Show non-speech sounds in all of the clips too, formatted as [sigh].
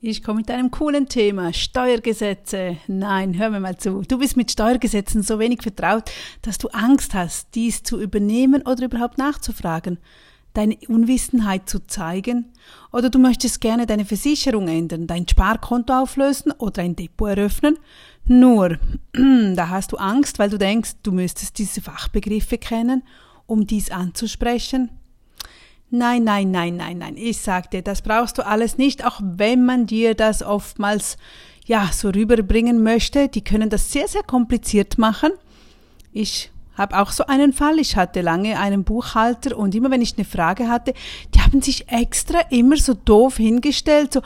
Ich komme mit einem coolen Thema, Steuergesetze. Nein, hör mir mal zu. Du bist mit Steuergesetzen so wenig vertraut, dass du Angst hast, dies zu übernehmen oder überhaupt nachzufragen, deine Unwissenheit zu zeigen. Oder du möchtest gerne deine Versicherung ändern, dein Sparkonto auflösen oder ein Depot eröffnen. Nur, [clears throat] da hast du Angst, weil du denkst, du müsstest diese Fachbegriffe kennen, um dies anzusprechen. Nein, nein, nein, nein, nein. Ich sagte, das brauchst du alles nicht, auch wenn man dir das oftmals ja so rüberbringen möchte. Die können das sehr, sehr kompliziert machen. Ich habe auch so einen Fall. Ich hatte lange einen Buchhalter und immer wenn ich eine Frage hatte, die haben sich extra immer so doof hingestellt, so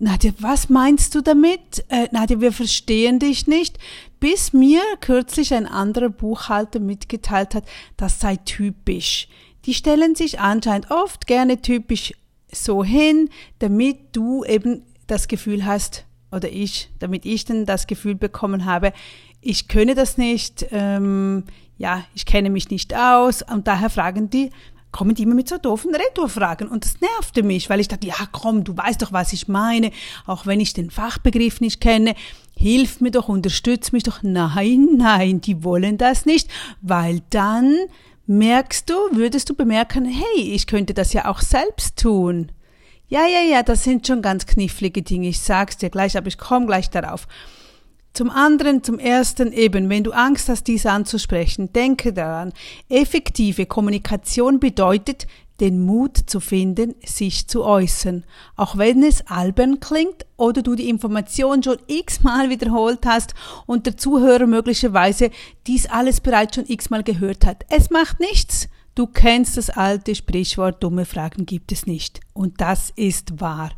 Nadja, was meinst du damit? Äh, Nadja, wir verstehen dich nicht. Bis mir kürzlich ein anderer Buchhalter mitgeteilt hat, das sei typisch die stellen sich anscheinend oft gerne typisch so hin, damit du eben das Gefühl hast, oder ich, damit ich dann das Gefühl bekommen habe, ich könne das nicht, ähm, ja, ich kenne mich nicht aus. Und daher fragen die, kommen die immer mit so doofen Retourfragen. Und das nervte mich, weil ich dachte, ja komm, du weißt doch, was ich meine, auch wenn ich den Fachbegriff nicht kenne, hilf mir doch, unterstütz mich doch. Nein, nein, die wollen das nicht, weil dann merkst du, würdest du bemerken, hey, ich könnte das ja auch selbst tun. Ja, ja, ja, das sind schon ganz knifflige Dinge, ich sag's dir gleich, aber ich komme gleich darauf. Zum anderen, zum ersten eben, wenn du Angst hast, dies anzusprechen, denke daran, effektive Kommunikation bedeutet, den Mut zu finden, sich zu äußern, auch wenn es albern klingt oder du die Information schon x-mal wiederholt hast und der Zuhörer möglicherweise dies alles bereits schon x-mal gehört hat. Es macht nichts. Du kennst das alte Sprichwort, dumme Fragen gibt es nicht. Und das ist wahr.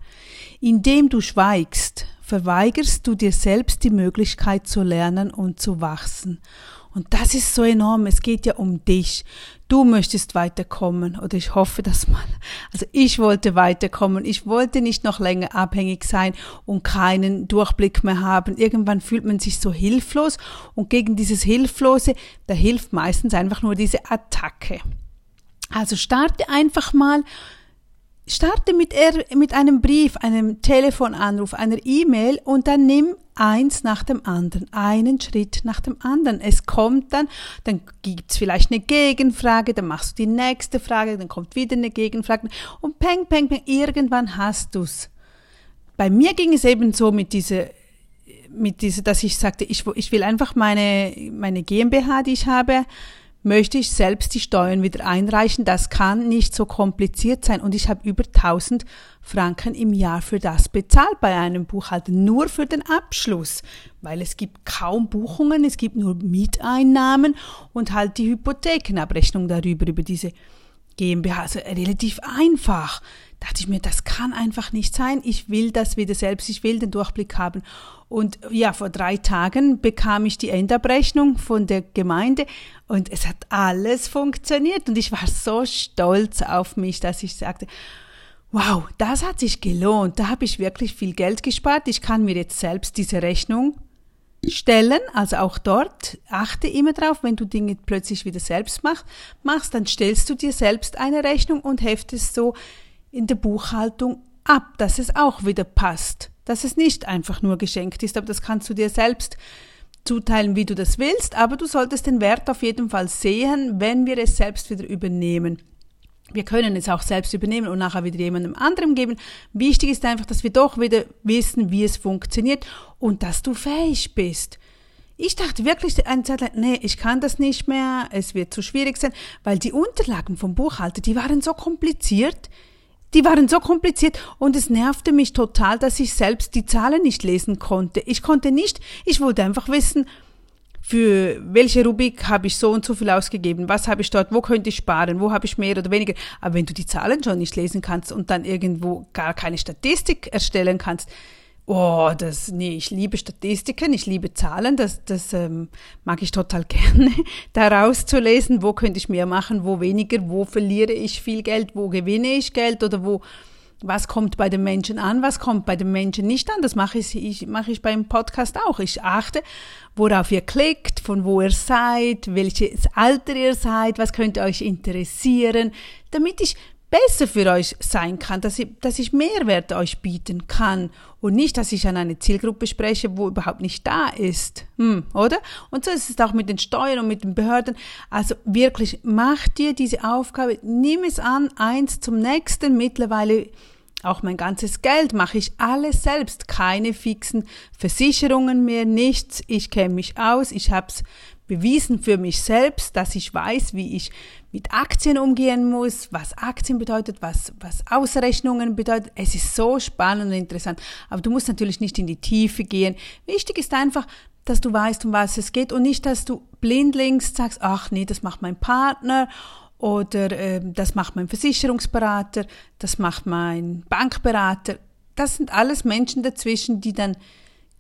Indem du schweigst, verweigerst du dir selbst die Möglichkeit zu lernen und zu wachsen. Und das ist so enorm. Es geht ja um dich. Du möchtest weiterkommen oder ich hoffe das mal. Also ich wollte weiterkommen. Ich wollte nicht noch länger abhängig sein und keinen Durchblick mehr haben. Irgendwann fühlt man sich so hilflos und gegen dieses Hilflose, da hilft meistens einfach nur diese Attacke. Also starte einfach mal Starte mit, er, mit einem Brief, einem Telefonanruf, einer E-Mail und dann nimm eins nach dem anderen, einen Schritt nach dem anderen. Es kommt dann, dann gibt's vielleicht eine Gegenfrage, dann machst du die nächste Frage, dann kommt wieder eine Gegenfrage und peng, peng, peng, irgendwann hast du's. Bei mir ging es eben so mit dieser mit dieser, dass ich sagte, ich, ich will einfach meine, meine GmbH, die ich habe, möchte ich selbst die Steuern wieder einreichen. Das kann nicht so kompliziert sein. Und ich habe über 1000 Franken im Jahr für das bezahlt bei einem Buchhalter, nur für den Abschluss, weil es gibt kaum Buchungen, es gibt nur Mieteinnahmen und halt die Hypothekenabrechnung darüber, über diese GmbH. Also relativ einfach. Da dachte ich mir, das kann einfach nicht sein. Ich will das wieder selbst, ich will den Durchblick haben. Und ja, vor drei Tagen bekam ich die Endabrechnung von der Gemeinde und es hat alles funktioniert. Und ich war so stolz auf mich, dass ich sagte, wow, das hat sich gelohnt. Da habe ich wirklich viel Geld gespart. Ich kann mir jetzt selbst diese Rechnung stellen, also auch dort, achte immer drauf, wenn du Dinge plötzlich wieder selbst mach, machst, dann stellst du dir selbst eine Rechnung und heftest so in der Buchhaltung ab, dass es auch wieder passt, dass es nicht einfach nur geschenkt ist, aber das kannst du dir selbst zuteilen, wie du das willst, aber du solltest den Wert auf jeden Fall sehen, wenn wir es selbst wieder übernehmen. Wir können es auch selbst übernehmen und nachher wieder jemandem anderem geben. Wichtig ist einfach, dass wir doch wieder wissen, wie es funktioniert und dass du fähig bist. Ich dachte wirklich eine Zeit lang, nee, ich kann das nicht mehr, es wird zu schwierig sein, weil die Unterlagen vom Buchhalter, die waren so kompliziert, die waren so kompliziert und es nervte mich total, dass ich selbst die Zahlen nicht lesen konnte. Ich konnte nicht, ich wollte einfach wissen, für welche Rubik habe ich so und so viel ausgegeben, was habe ich dort, wo könnte ich sparen, wo habe ich mehr oder weniger. Aber wenn du die Zahlen schon nicht lesen kannst und dann irgendwo gar keine Statistik erstellen kannst, oh, das, nee, ich liebe Statistiken, ich liebe Zahlen, das, das ähm, mag ich total [laughs] gerne, daraus zu lesen, wo könnte ich mehr machen, wo weniger, wo verliere ich viel Geld, wo gewinne ich Geld oder wo was kommt bei den Menschen an, was kommt bei den Menschen nicht an. Das mache ich, ich, mache ich beim Podcast auch. Ich achte, worauf ihr klickt, von wo ihr seid, welches Alter ihr seid, was könnte euch interessieren, damit ich besser für euch sein kann, dass ich, dass ich Mehrwert euch bieten kann und nicht, dass ich an eine Zielgruppe spreche, wo überhaupt nicht da ist, hm, oder? Und so ist es auch mit den Steuern und mit den Behörden. Also wirklich, mach dir diese Aufgabe, nimm es an, eins zum nächsten. Mittlerweile auch mein ganzes Geld mache ich alles selbst, keine fixen Versicherungen mehr, nichts. Ich kenne mich aus, ich habe es bewiesen für mich selbst, dass ich weiß, wie ich mit Aktien umgehen muss, was Aktien bedeutet, was, was Ausrechnungen bedeutet. Es ist so spannend und interessant. Aber du musst natürlich nicht in die Tiefe gehen. Wichtig ist einfach, dass du weißt, um was es geht und nicht, dass du blindlings sagst, ach nee, das macht mein Partner oder äh, das macht mein Versicherungsberater, das macht mein Bankberater. Das sind alles Menschen dazwischen, die dann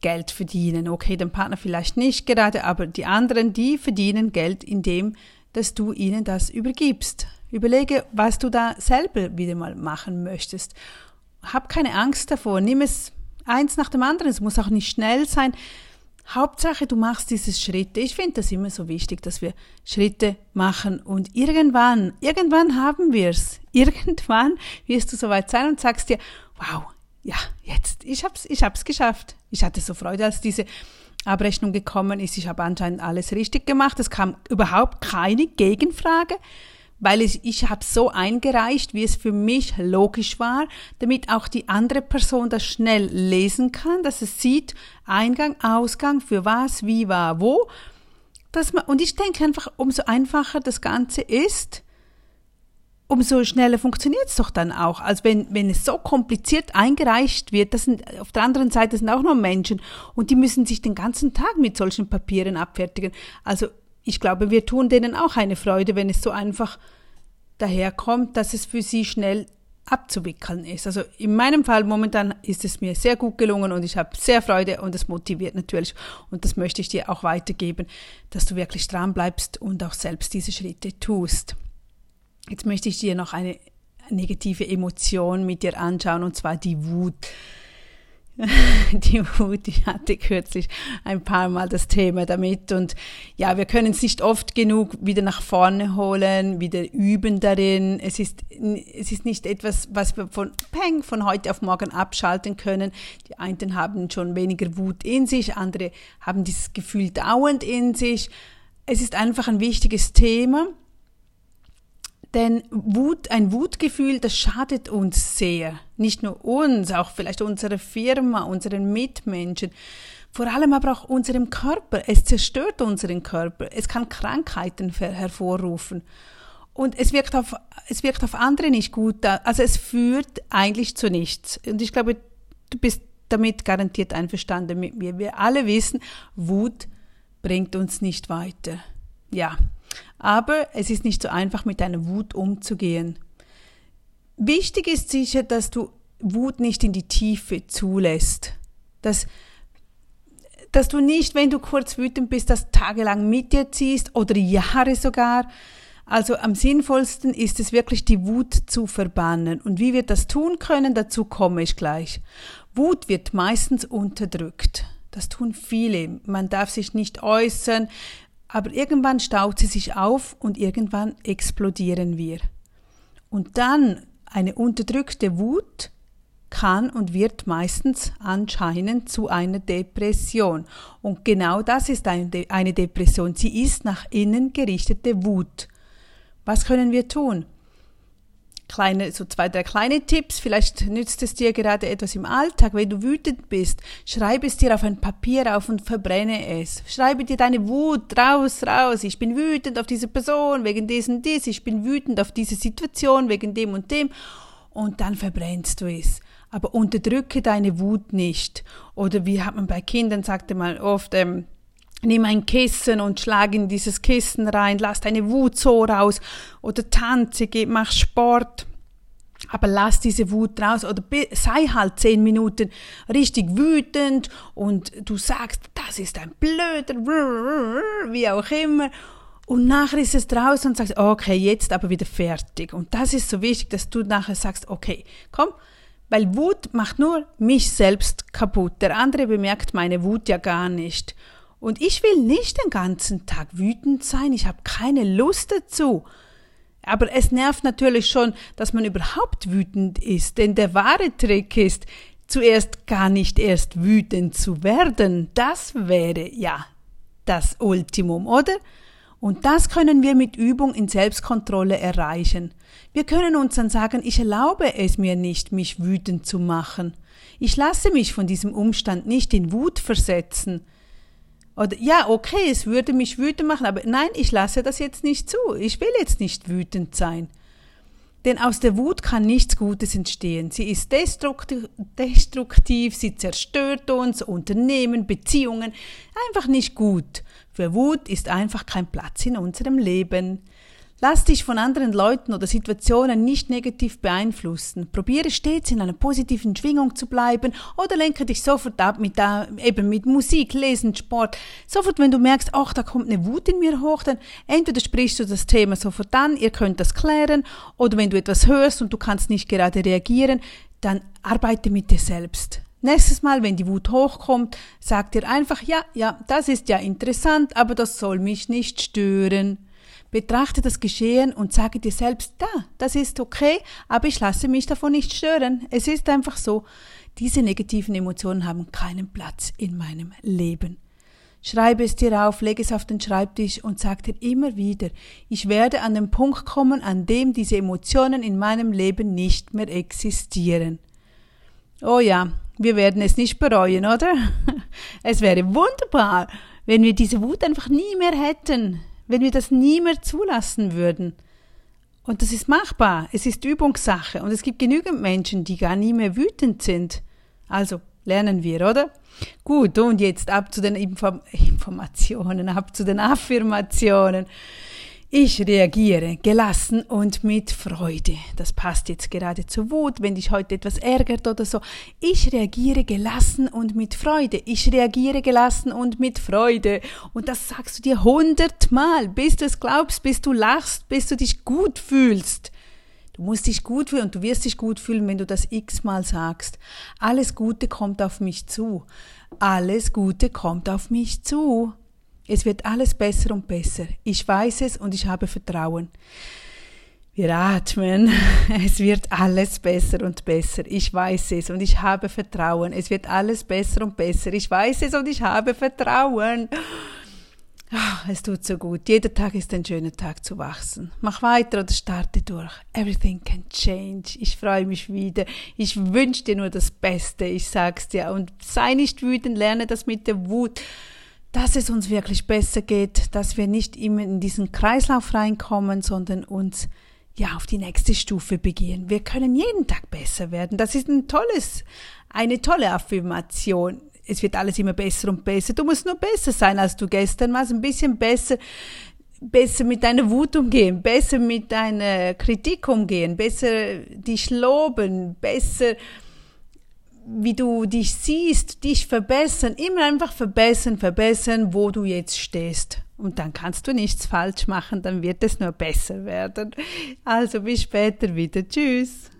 Geld verdienen. Okay, den Partner vielleicht nicht gerade, aber die anderen, die verdienen Geld, indem dass du ihnen das übergibst. Überlege, was du da selber wieder mal machen möchtest. Hab keine Angst davor. Nimm es eins nach dem anderen. Es muss auch nicht schnell sein. Hauptsache, du machst diese Schritte. Ich finde das immer so wichtig, dass wir Schritte machen und irgendwann, irgendwann haben wir's. Irgendwann wirst du soweit sein und sagst dir, wow, ja, jetzt, ich hab's, ich hab's geschafft. Ich hatte so Freude, als diese Abrechnung gekommen ist. Ich habe anscheinend alles richtig gemacht. Es kam überhaupt keine Gegenfrage, weil ich, ich habe so eingereicht, wie es für mich logisch war, damit auch die andere Person das schnell lesen kann, dass es sieht, Eingang, Ausgang, für was, wie, war, wo. Dass man, und ich denke einfach, umso einfacher das Ganze ist, umso schneller funktioniert es doch dann auch. als wenn, wenn es so kompliziert eingereicht wird, das sind, auf der anderen Seite sind auch noch Menschen und die müssen sich den ganzen Tag mit solchen Papieren abfertigen. Also ich glaube, wir tun denen auch eine Freude, wenn es so einfach daherkommt, dass es für sie schnell abzuwickeln ist. Also in meinem Fall momentan ist es mir sehr gut gelungen und ich habe sehr Freude und es motiviert natürlich und das möchte ich dir auch weitergeben, dass du wirklich dran bleibst und auch selbst diese Schritte tust. Jetzt möchte ich dir noch eine negative Emotion mit dir anschauen, und zwar die Wut. [laughs] Die Wut, ich hatte kürzlich ein paar Mal das Thema damit und ja, wir können es nicht oft genug wieder nach vorne holen, wieder üben darin. Es ist, es ist nicht etwas, was wir von Peng von heute auf morgen abschalten können. Die einen haben schon weniger Wut in sich, andere haben dieses Gefühl dauernd in sich. Es ist einfach ein wichtiges Thema denn Wut, ein Wutgefühl, das schadet uns sehr. Nicht nur uns, auch vielleicht unserer Firma, unseren Mitmenschen. Vor allem aber auch unserem Körper. Es zerstört unseren Körper. Es kann Krankheiten hervorrufen. Und es wirkt auf, es wirkt auf andere nicht gut. Also es führt eigentlich zu nichts. Und ich glaube, du bist damit garantiert einverstanden mit mir. Wir alle wissen, Wut bringt uns nicht weiter. Ja, aber es ist nicht so einfach, mit deiner Wut umzugehen. Wichtig ist sicher, dass du Wut nicht in die Tiefe zulässt. Dass, dass du nicht, wenn du kurz wütend bist, das tagelang mit dir ziehst oder Jahre sogar. Also am sinnvollsten ist es wirklich, die Wut zu verbannen. Und wie wir das tun können, dazu komme ich gleich. Wut wird meistens unterdrückt. Das tun viele. Man darf sich nicht äußern. Aber irgendwann staut sie sich auf und irgendwann explodieren wir. Und dann eine unterdrückte Wut kann und wird meistens anscheinend zu einer Depression. Und genau das ist eine Depression. Sie ist nach innen gerichtete Wut. Was können wir tun? Kleine, so zwei, drei kleine Tipps. Vielleicht nützt es dir gerade etwas im Alltag. Wenn du wütend bist, schreibe es dir auf ein Papier auf und verbrenne es. Schreibe dir deine Wut raus, raus. Ich bin wütend auf diese Person wegen diesem dies. Ich bin wütend auf diese Situation wegen dem und dem. Und dann verbrennst du es. Aber unterdrücke deine Wut nicht. Oder wie hat man bei Kindern, sagte man oft, ähm, Nimm ein Kissen und schlag in dieses Kissen rein, lass deine Wut so raus oder tanze, geh, mach Sport. Aber lass diese Wut raus oder sei halt zehn Minuten richtig wütend und du sagst, das ist ein blöder, wie auch immer. Und nachher ist es draußen und sagst, okay, jetzt aber wieder fertig. Und das ist so wichtig, dass du nachher sagst, okay, komm, weil Wut macht nur mich selbst kaputt. Der andere bemerkt meine Wut ja gar nicht. Und ich will nicht den ganzen Tag wütend sein, ich habe keine Lust dazu. Aber es nervt natürlich schon, dass man überhaupt wütend ist, denn der wahre Trick ist, zuerst gar nicht erst wütend zu werden. Das wäre ja das Ultimum, oder? Und das können wir mit Übung in Selbstkontrolle erreichen. Wir können uns dann sagen, ich erlaube es mir nicht, mich wütend zu machen. Ich lasse mich von diesem Umstand nicht in Wut versetzen. Oder ja, okay, es würde mich wütend machen, aber nein, ich lasse das jetzt nicht zu. Ich will jetzt nicht wütend sein. Denn aus der Wut kann nichts Gutes entstehen. Sie ist destruktiv, destruktiv, sie zerstört uns, Unternehmen, Beziehungen. Einfach nicht gut. Für Wut ist einfach kein Platz in unserem Leben. Lass dich von anderen Leuten oder Situationen nicht negativ beeinflussen. Probiere stets in einer positiven Schwingung zu bleiben oder lenke dich sofort ab mit, da, eben mit Musik, Lesen, Sport. Sofort, wenn du merkst, ach, da kommt eine Wut in mir hoch, dann entweder sprichst du das Thema sofort an, ihr könnt das klären, oder wenn du etwas hörst und du kannst nicht gerade reagieren, dann arbeite mit dir selbst. Nächstes Mal, wenn die Wut hochkommt, sag dir einfach, ja, ja, das ist ja interessant, aber das soll mich nicht stören. Betrachte das Geschehen und sage dir selbst, da, das ist okay, aber ich lasse mich davon nicht stören. Es ist einfach so. Diese negativen Emotionen haben keinen Platz in meinem Leben. Schreibe es dir auf, lege es auf den Schreibtisch und sag dir immer wieder, ich werde an den Punkt kommen, an dem diese Emotionen in meinem Leben nicht mehr existieren. Oh ja, wir werden es nicht bereuen, oder? [laughs] Es wäre wunderbar, wenn wir diese Wut einfach nie mehr hätten, wenn wir das nie mehr zulassen würden. Und das ist machbar, es ist Übungssache und es gibt genügend Menschen, die gar nie mehr wütend sind. Also lernen wir, oder? Gut, und jetzt ab zu den Inform [laughs] Informationen, ab zu den Affirmationen. Ich reagiere gelassen und mit Freude. Das passt jetzt gerade zur Wut, wenn dich heute etwas ärgert oder so. Ich reagiere gelassen und mit Freude. Ich reagiere gelassen und mit Freude. Und das sagst du dir hundertmal, bis du es glaubst, bis du lachst, bis du dich gut fühlst. Du musst dich gut fühlen und du wirst dich gut fühlen, wenn du das x-mal sagst. Alles Gute kommt auf mich zu. Alles Gute kommt auf mich zu. Es wird alles besser und besser. Ich weiß es und ich habe Vertrauen. Wir atmen. [laughs] Es wird alles besser und besser. Ich weiß es und ich habe Vertrauen. Es wird alles besser und besser. Ich weiß es und ich habe Vertrauen. Ah, es tut so gut. Jeder Tag ist ein schöner Tag zu wachsen. Mach weiter oder starte durch. Everything can change. Ich freue mich wieder. Ich wünsche dir nur das Beste. Ich sag's dir. Und sei nicht wütend, lerne das mit der Wut dass es uns wirklich besser geht, dass wir nicht immer in diesen Kreislauf reinkommen, sondern uns ja auf die nächste Stufe begehen. Wir können jeden Tag besser werden. Das ist ein tolles, eine tolle Affirmation. Es wird alles immer besser und besser. Du musst nur besser sein, als du gestern warst, ein bisschen besser, besser mit deiner Wut umgehen, besser mit deiner Kritik umgehen, besser dich loben, besser wie du dich siehst, dich verbessern, immer einfach verbessern, verbessern, wo du jetzt stehst. Und dann kannst du nichts falsch machen, dann wird es nur besser werden. Also bis später wieder. Tschüss.